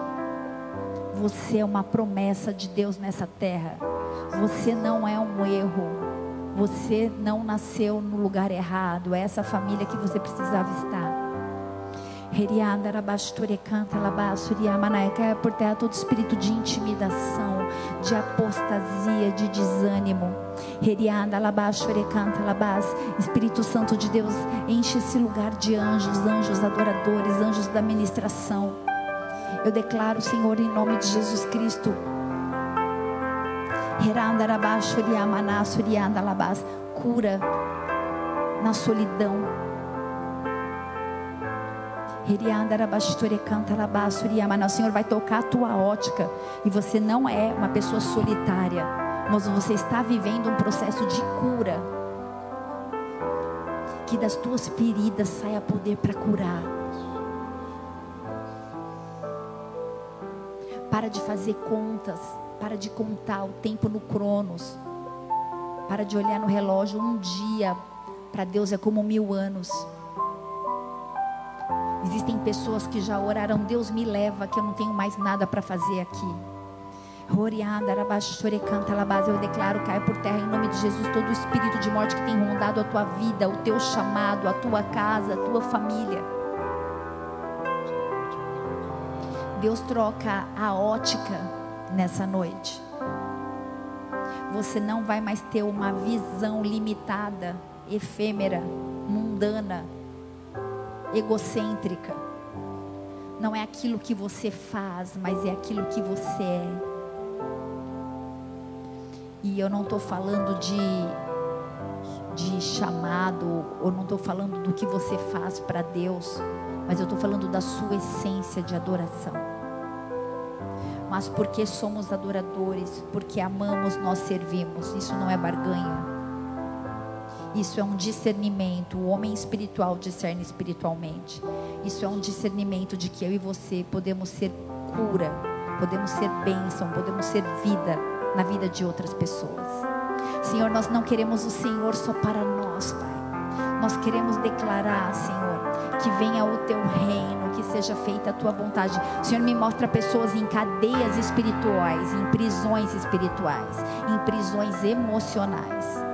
Você é uma promessa de Deus nessa terra. Você não é um erro. Você não nasceu no lugar errado. É essa família que você precisava estar. Por terra todo espírito de intimidação, de apostasia, de desânimo. Espírito Santo de Deus, enche esse lugar de anjos, anjos adoradores, anjos da ministração. Eu declaro, Senhor, em nome de Jesus Cristo, Cura na solidão. O Senhor vai tocar a tua ótica. E você não é uma pessoa solitária. Mas você está vivendo um processo de cura. Que das tuas feridas saia poder para curar. Para de fazer contas. Para de contar o tempo no Cronos. Para de olhar no relógio um dia. Para Deus é como mil anos. Existem pessoas que já oraram, Deus me leva, que eu não tenho mais nada para fazer aqui. Eu declaro, cai por terra em nome de Jesus todo o espírito de morte que tem rondado a tua vida, o teu chamado, a tua casa, a tua família. Deus troca a ótica nessa noite. Você não vai mais ter uma visão limitada, efêmera, mundana egocêntrica. Não é aquilo que você faz, mas é aquilo que você é. E eu não estou falando de, de chamado, ou não estou falando do que você faz para Deus, mas eu estou falando da sua essência de adoração. Mas porque somos adoradores, porque amamos, nós servimos. Isso não é barganha. Isso é um discernimento. O homem espiritual discerne espiritualmente. Isso é um discernimento de que eu e você podemos ser cura, podemos ser bênção, podemos ser vida na vida de outras pessoas. Senhor, nós não queremos o Senhor só para nós, Pai. Nós queremos declarar, Senhor, que venha o teu reino, que seja feita a tua vontade. Senhor, me mostra pessoas em cadeias espirituais, em prisões espirituais, em prisões emocionais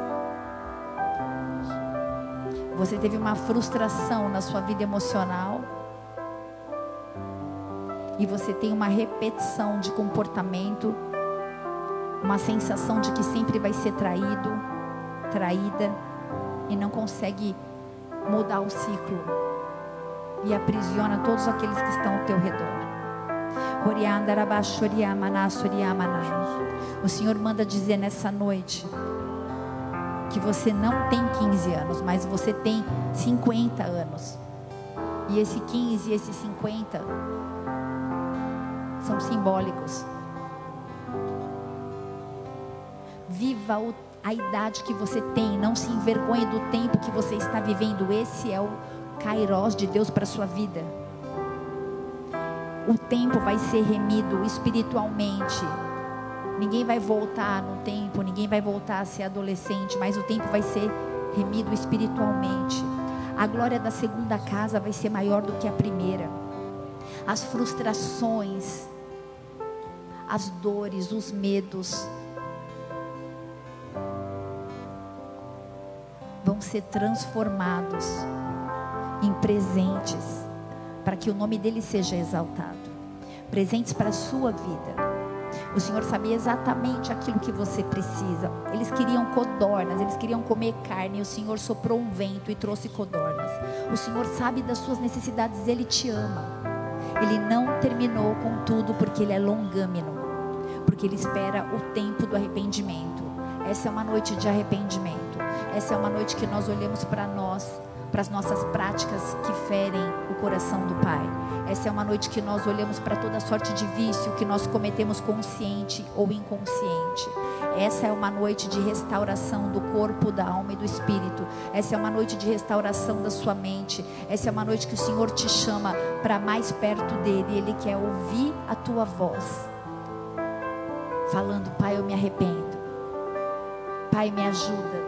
você teve uma frustração na sua vida emocional. E você tem uma repetição de comportamento, uma sensação de que sempre vai ser traído, traída, e não consegue mudar o ciclo. E aprisiona todos aqueles que estão ao teu redor. O Senhor manda dizer nessa noite que você não tem 15 anos, mas você tem 50 anos. E esse 15 e esse 50 são simbólicos. Viva a idade que você tem, não se envergonhe do tempo que você está vivendo. Esse é o Kairos de Deus para sua vida. O tempo vai ser remido espiritualmente Ninguém vai voltar no tempo, ninguém vai voltar a ser adolescente, mas o tempo vai ser remido espiritualmente. A glória da segunda casa vai ser maior do que a primeira. As frustrações, as dores, os medos vão ser transformados em presentes para que o nome dele seja exaltado. Presentes para a sua vida o Senhor sabia exatamente aquilo que você precisa. Eles queriam codornas, eles queriam comer carne. E o Senhor soprou um vento e trouxe codornas. O Senhor sabe das suas necessidades, Ele te ama. Ele não terminou com tudo porque Ele é longâmino, porque Ele espera o tempo do arrependimento. Essa é uma noite de arrependimento. Essa é uma noite que nós olhamos para nós, para as nossas práticas que ferem o coração do Pai essa é uma noite que nós olhamos para toda sorte de vício que nós cometemos consciente ou inconsciente. Essa é uma noite de restauração do corpo, da alma e do espírito. Essa é uma noite de restauração da sua mente. Essa é uma noite que o Senhor te chama para mais perto dele. Ele quer ouvir a tua voz. Falando, Pai, eu me arrependo. Pai, me ajuda.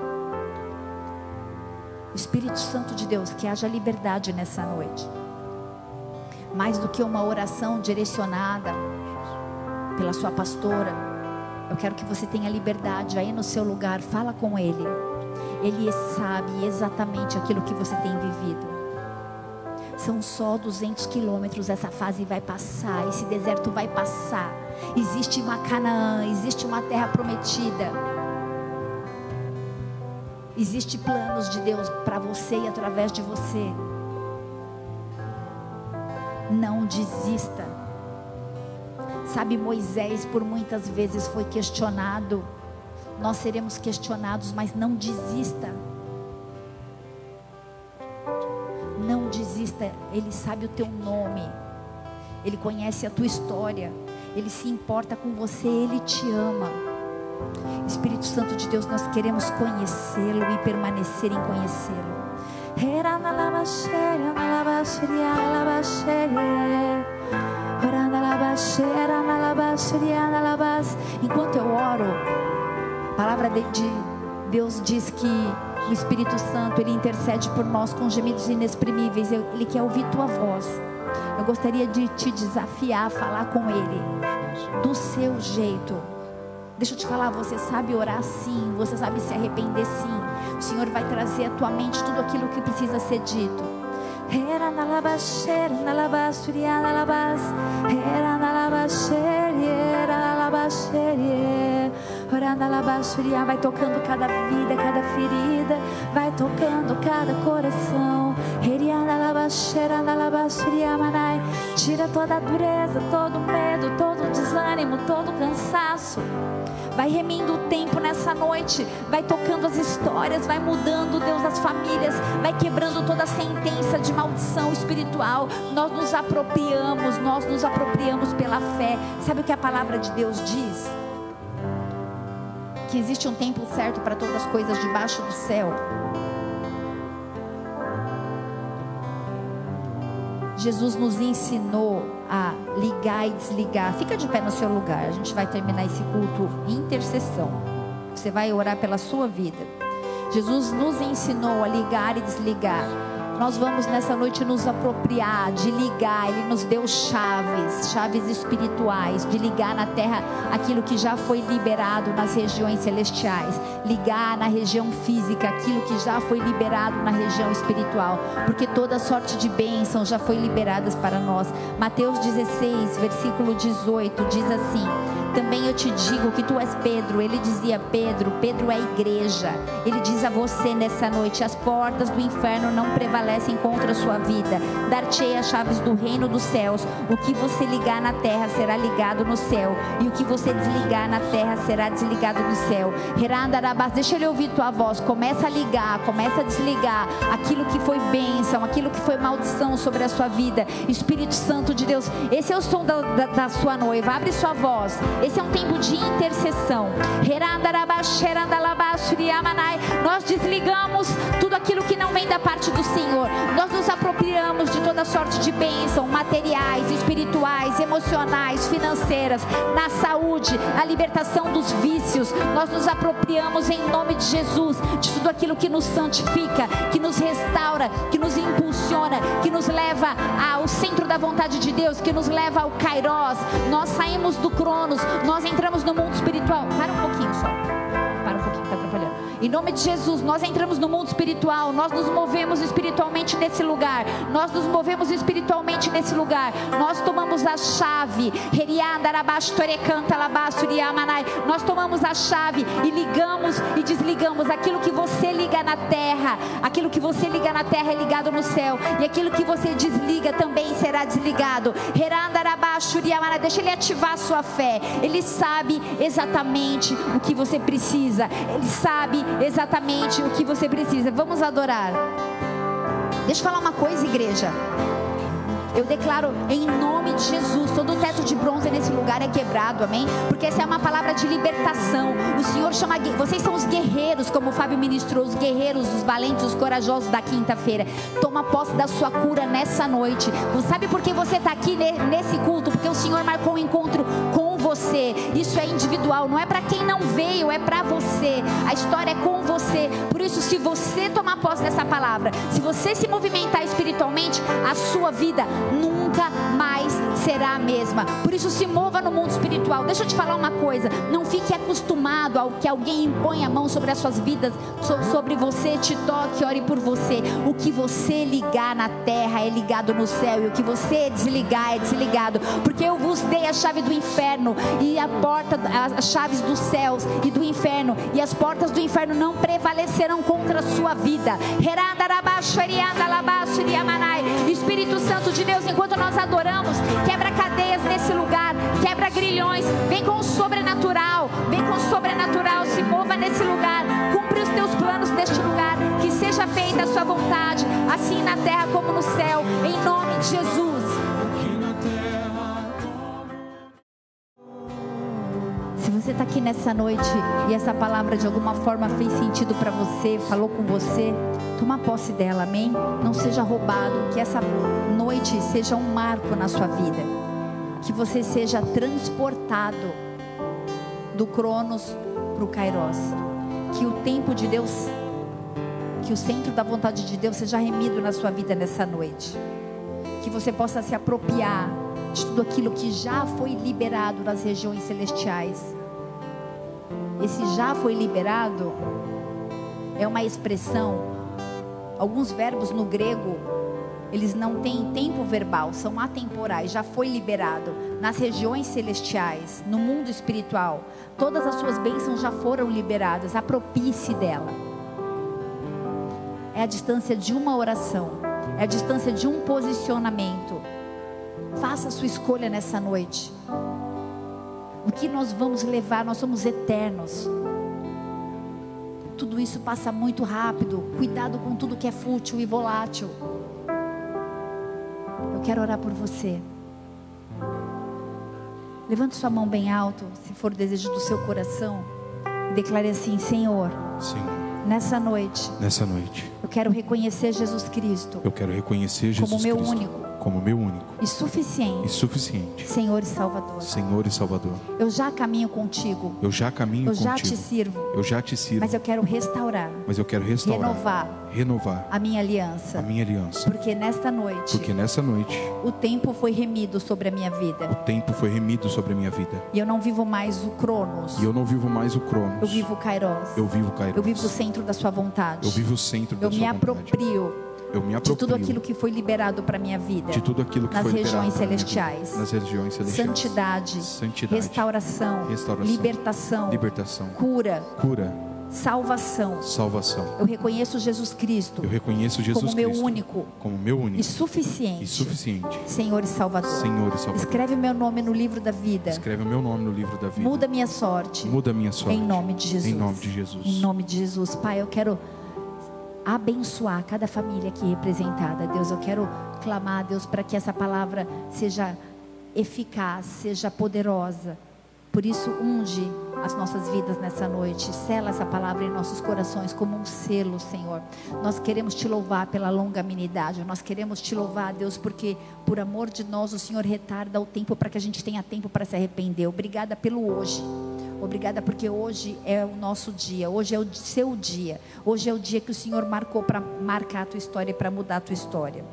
Espírito Santo de Deus, que haja liberdade nessa noite mais do que uma oração direcionada pela sua pastora. Eu quero que você tenha liberdade aí no seu lugar, fala com ele. Ele sabe exatamente aquilo que você tem vivido. São só 200 quilômetros, essa fase vai passar, esse deserto vai passar. Existe uma Canaã, existe uma terra prometida. Existe planos de Deus para você e através de você não desista. Sabe, Moisés por muitas vezes foi questionado. Nós seremos questionados, mas não desista. Não desista ele sabe o teu nome, ele conhece a tua história, ele se importa com você, ele te ama. Espírito Santo de Deus, nós queremos conhecê-lo e permanecer em conhecê-lo. Enquanto eu oro, a palavra de Deus diz que o Espírito Santo ele intercede por nós com gemidos inexprimíveis. Ele quer ouvir tua voz. Eu gostaria de te desafiar a falar com Ele do seu jeito. Deixa eu te falar, você sabe orar sim, você sabe se arrepender sim. O Senhor vai trazer à tua mente tudo aquilo que precisa ser dito. Era na na na era na era na labaxeria. Orando a vai tocando cada vida, cada ferida, vai tocando cada coração. Tira toda a dureza, todo medo, todo desânimo, todo cansaço. Vai remindo o tempo nessa noite, vai tocando as histórias, vai mudando, Deus, as famílias, vai quebrando toda a sentença de maldição espiritual. Nós nos apropriamos, nós nos apropriamos pela fé. Sabe o que a palavra de Deus diz? que existe um tempo certo para todas as coisas debaixo do céu. Jesus nos ensinou a ligar e desligar. Fica de pé no seu lugar. A gente vai terminar esse culto em intercessão. Você vai orar pela sua vida. Jesus nos ensinou a ligar e desligar nós vamos nessa noite nos apropriar de ligar. Ele nos deu chaves, chaves espirituais, de ligar na terra aquilo que já foi liberado nas regiões celestiais, ligar na região física aquilo que já foi liberado na região espiritual, porque toda sorte de bênção já foi liberadas para nós. Mateus 16, versículo 18 diz assim: também eu te digo que tu és Pedro. Ele dizia: Pedro, Pedro é igreja. Ele diz a você nessa noite: as portas do inferno não prevalecem contra a sua vida. Dar-te as chaves do reino dos céus. O que você ligar na terra será ligado no céu, e o que você desligar na terra será desligado no céu. Deixa ele ouvir tua voz. Começa a ligar, começa a desligar aquilo que foi bênção, aquilo que foi maldição sobre a sua vida. Espírito Santo de Deus, esse é o som da, da, da sua noiva. Abre sua voz. Esse é um tempo de intercessão. Nós desligamos tudo aquilo que não vem da parte do Senhor. Nós nos apropriamos de toda sorte de bênção, materiais, espirituais, emocionais, financeiras, na saúde, na libertação dos vícios. Nós nos apropriamos em nome de Jesus de tudo aquilo que nos santifica, que nos restaura, que nos impulsiona, que nos leva ao centro da vontade de Deus, que nos leva ao Kairos. Nós saímos do Cronos, nós entramos no mundo espiritual. Para um pouquinho só. Em nome de Jesus, nós entramos no mundo espiritual, nós nos movemos espiritualmente nesse lugar, nós nos movemos espiritualmente nesse lugar, nós tomamos a chave, nós tomamos a chave e ligamos e desligamos aquilo que você liga na terra, aquilo que você liga na terra é ligado no céu, e aquilo que você desliga também será desligado. Deixa ele ativar a sua fé, ele sabe exatamente o que você precisa, ele sabe exatamente o que você precisa. Vamos adorar. Deixa eu falar uma coisa, igreja. Eu declaro em nome de Jesus, todo teto de bronze nesse lugar é quebrado, amém? Porque essa é uma palavra de libertação. O Senhor chama, vocês são os guerreiros, como o Fábio ministrou, os guerreiros, os valentes, os corajosos da quinta-feira. Toma posse da sua cura nessa noite. Sabe por que você está aqui nesse culto? Porque o Senhor marcou um encontro com você. Isso é individual, não é para quem não veio, é para você. A história é com você. Por isso, se você tomar posse dessa palavra, se você se movimentar espiritualmente, a sua vida nunca mais será a mesma. Por isso, se mova no mundo espiritual. Deixa eu te falar uma coisa: não fique acostumado ao que alguém impõe a mão sobre as suas vidas, sobre você, te toque, ore por você. O que você ligar na terra é ligado no céu, e o que você desligar é desligado, porque eu vos dei a chave do inferno e a porta, as chaves dos céus e do inferno, e as portas do inferno não prevalecerão contra a sua vida. Espírito Santo de Deus, enquanto nós adoramos, quebra cadeias nesse lugar, quebra grilhões, vem com o sobrenatural, vem com o sobrenatural, se mova nesse lugar, cumpre os teus planos neste lugar, que seja feita a sua vontade, assim na terra como no céu, em nome de Jesus. Você está aqui nessa noite e essa palavra de alguma forma fez sentido para você, falou com você, toma posse dela, amém? Não seja roubado, que essa noite seja um marco na sua vida, que você seja transportado do Cronos para o Kairos, que o tempo de Deus, que o centro da vontade de Deus seja remido na sua vida nessa noite, que você possa se apropriar de tudo aquilo que já foi liberado nas regiões celestiais. Esse já foi liberado é uma expressão, alguns verbos no grego, eles não têm tempo verbal, são atemporais, já foi liberado nas regiões celestiais, no mundo espiritual. Todas as suas bênçãos já foram liberadas, apropie-se dela. É a distância de uma oração, é a distância de um posicionamento. Faça a sua escolha nessa noite. O que nós vamos levar? Nós somos eternos. Tudo isso passa muito rápido. Cuidado com tudo que é fútil e volátil. Eu quero orar por você. Levante sua mão bem alto, se for o desejo do seu coração. E declare assim: Senhor. Senhor. Nessa noite. Nessa noite. Eu quero reconhecer Jesus Cristo. Eu quero reconhecer Jesus como meu Cristo único como meu único e suficiente, e suficiente Senhor e Salvador. Senhor e Salvador. Eu já caminho contigo. Eu já caminho eu contigo. Eu já te sirvo. Eu já te sirvo. Mas eu quero restaurar. Mas eu quero restaurar. Renovar. Renovar. A minha aliança. A minha aliança. Porque nesta noite. Porque nessa noite. O tempo foi remido sobre a minha vida. O tempo foi remido sobre a minha vida. E eu não vivo mais o Cronos. E eu não vivo mais o Cronos. Eu vivo o Kairos. Eu vivo o Kairos. Eu vivo o centro da sua vontade. Eu vivo o centro da eu sua vontade. Eu me aproprio eu me de tudo aquilo que foi liberado para minha vida. De tudo aquilo que nas foi regiões celestiais. Nas regiões celestiais. Santidade, Santidade restauração, restauração, libertação, libertação, cura, cura, salvação. Salvação. Eu reconheço Jesus Cristo. Eu reconheço Jesus como meu Cristo único, como meu único e suficiente, e suficiente, Senhor e Salvador. Senhor e Salvador. Escreve meu nome no livro da vida. Escreve o meu nome no livro da vida. Muda minha sorte. Muda minha sorte. Em nome de Jesus. Em nome de Jesus. Em nome de Jesus, Pai, eu quero abençoar cada família aqui representada. Deus, eu quero clamar, Deus, para que essa palavra seja eficaz, seja poderosa. Por isso, unge as nossas vidas nessa noite. Sela essa palavra em nossos corações como um selo, Senhor. Nós queremos te louvar pela longanimidade. Nós queremos te louvar, Deus, porque por amor de nós o Senhor retarda o tempo para que a gente tenha tempo para se arrepender. Obrigada pelo hoje. Obrigada porque hoje é o nosso dia, hoje é o seu dia, hoje é o dia que o Senhor marcou para marcar a tua história e para mudar a tua história.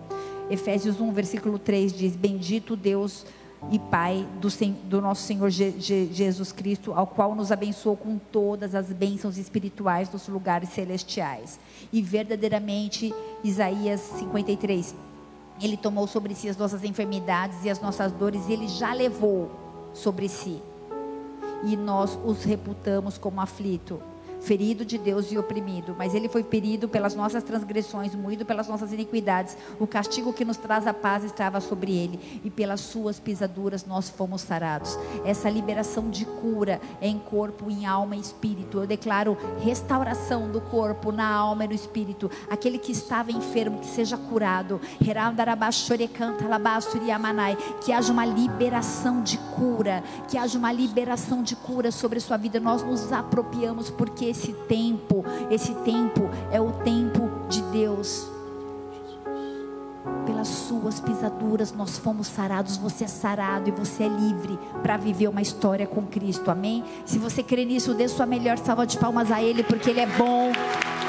Efésios 1, versículo 3 diz: Bendito Deus e Pai do, do nosso Senhor Je, Je, Jesus Cristo, ao qual nos abençoou com todas as bênçãos espirituais dos lugares celestiais. E verdadeiramente, Isaías 53, Ele tomou sobre si as nossas enfermidades e as nossas dores, e Ele já levou sobre si. E nós os reputamos como aflito ferido de Deus e oprimido, mas ele foi ferido pelas nossas transgressões, moído pelas nossas iniquidades. O castigo que nos traz a paz estava sobre ele, e pelas suas pisaduras nós fomos sarados. Essa liberação de cura é em corpo, em alma e espírito. Eu declaro restauração do corpo, na alma e no espírito. Aquele que estava enfermo, que seja curado. Que haja uma liberação de cura, que haja uma liberação de cura sobre a sua vida. Nós nos apropriamos porque esse tempo, esse tempo é o tempo de Deus. Pelas suas pisaduras nós fomos sarados, você é sarado e você é livre para viver uma história com Cristo. Amém? Se você crê nisso, dê sua melhor salva de palmas a ele, porque ele é bom,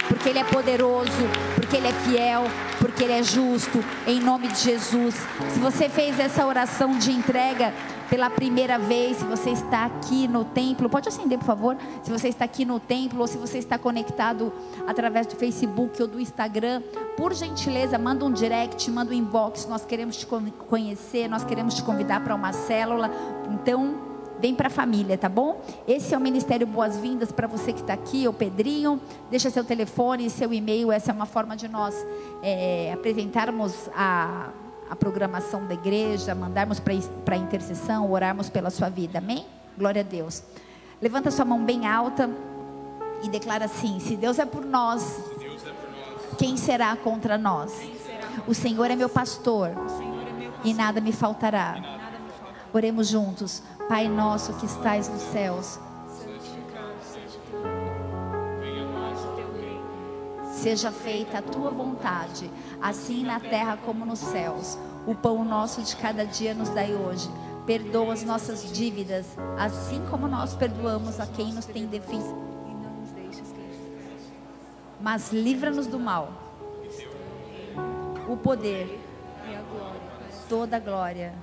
porque ele é poderoso, porque ele é fiel, porque ele é justo, em nome de Jesus. Se você fez essa oração de entrega, pela primeira vez, se você está aqui no templo, pode acender, por favor. Se você está aqui no templo ou se você está conectado através do Facebook ou do Instagram, por gentileza, manda um direct, manda um inbox. Nós queremos te conhecer, nós queremos te convidar para uma célula. Então, vem para a família, tá bom? Esse é o Ministério Boas-Vindas para você que está aqui, o Pedrinho. Deixa seu telefone, seu e-mail. Essa é uma forma de nós é, apresentarmos a a programação da igreja, mandarmos para a intercessão, orarmos pela sua vida. Amém? Glória a Deus. Levanta sua mão bem alta e declara assim: se Deus é por nós, Quem será contra nós? O Senhor é meu pastor e nada me faltará. Oremos juntos. Pai nosso que estais nos céus, seja feita a tua vontade, assim na terra como nos céus. O pão nosso de cada dia nos dai hoje. Perdoa as nossas dívidas, assim como nós perdoamos a quem nos tem devido. Mas livra-nos do mal. O poder, toda a glória.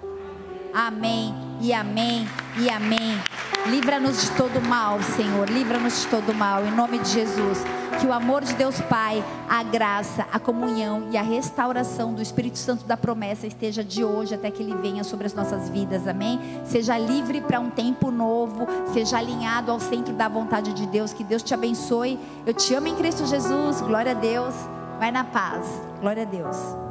Amém e amém e amém. Livra-nos de todo mal, Senhor. Livra-nos de todo mal, em nome de Jesus. Que o amor de Deus Pai, a graça, a comunhão e a restauração do Espírito Santo da promessa esteja de hoje até que ele venha sobre as nossas vidas. Amém? Seja livre para um tempo novo, seja alinhado ao centro da vontade de Deus. Que Deus te abençoe. Eu te amo em Cristo Jesus. Glória a Deus. Vai na paz. Glória a Deus.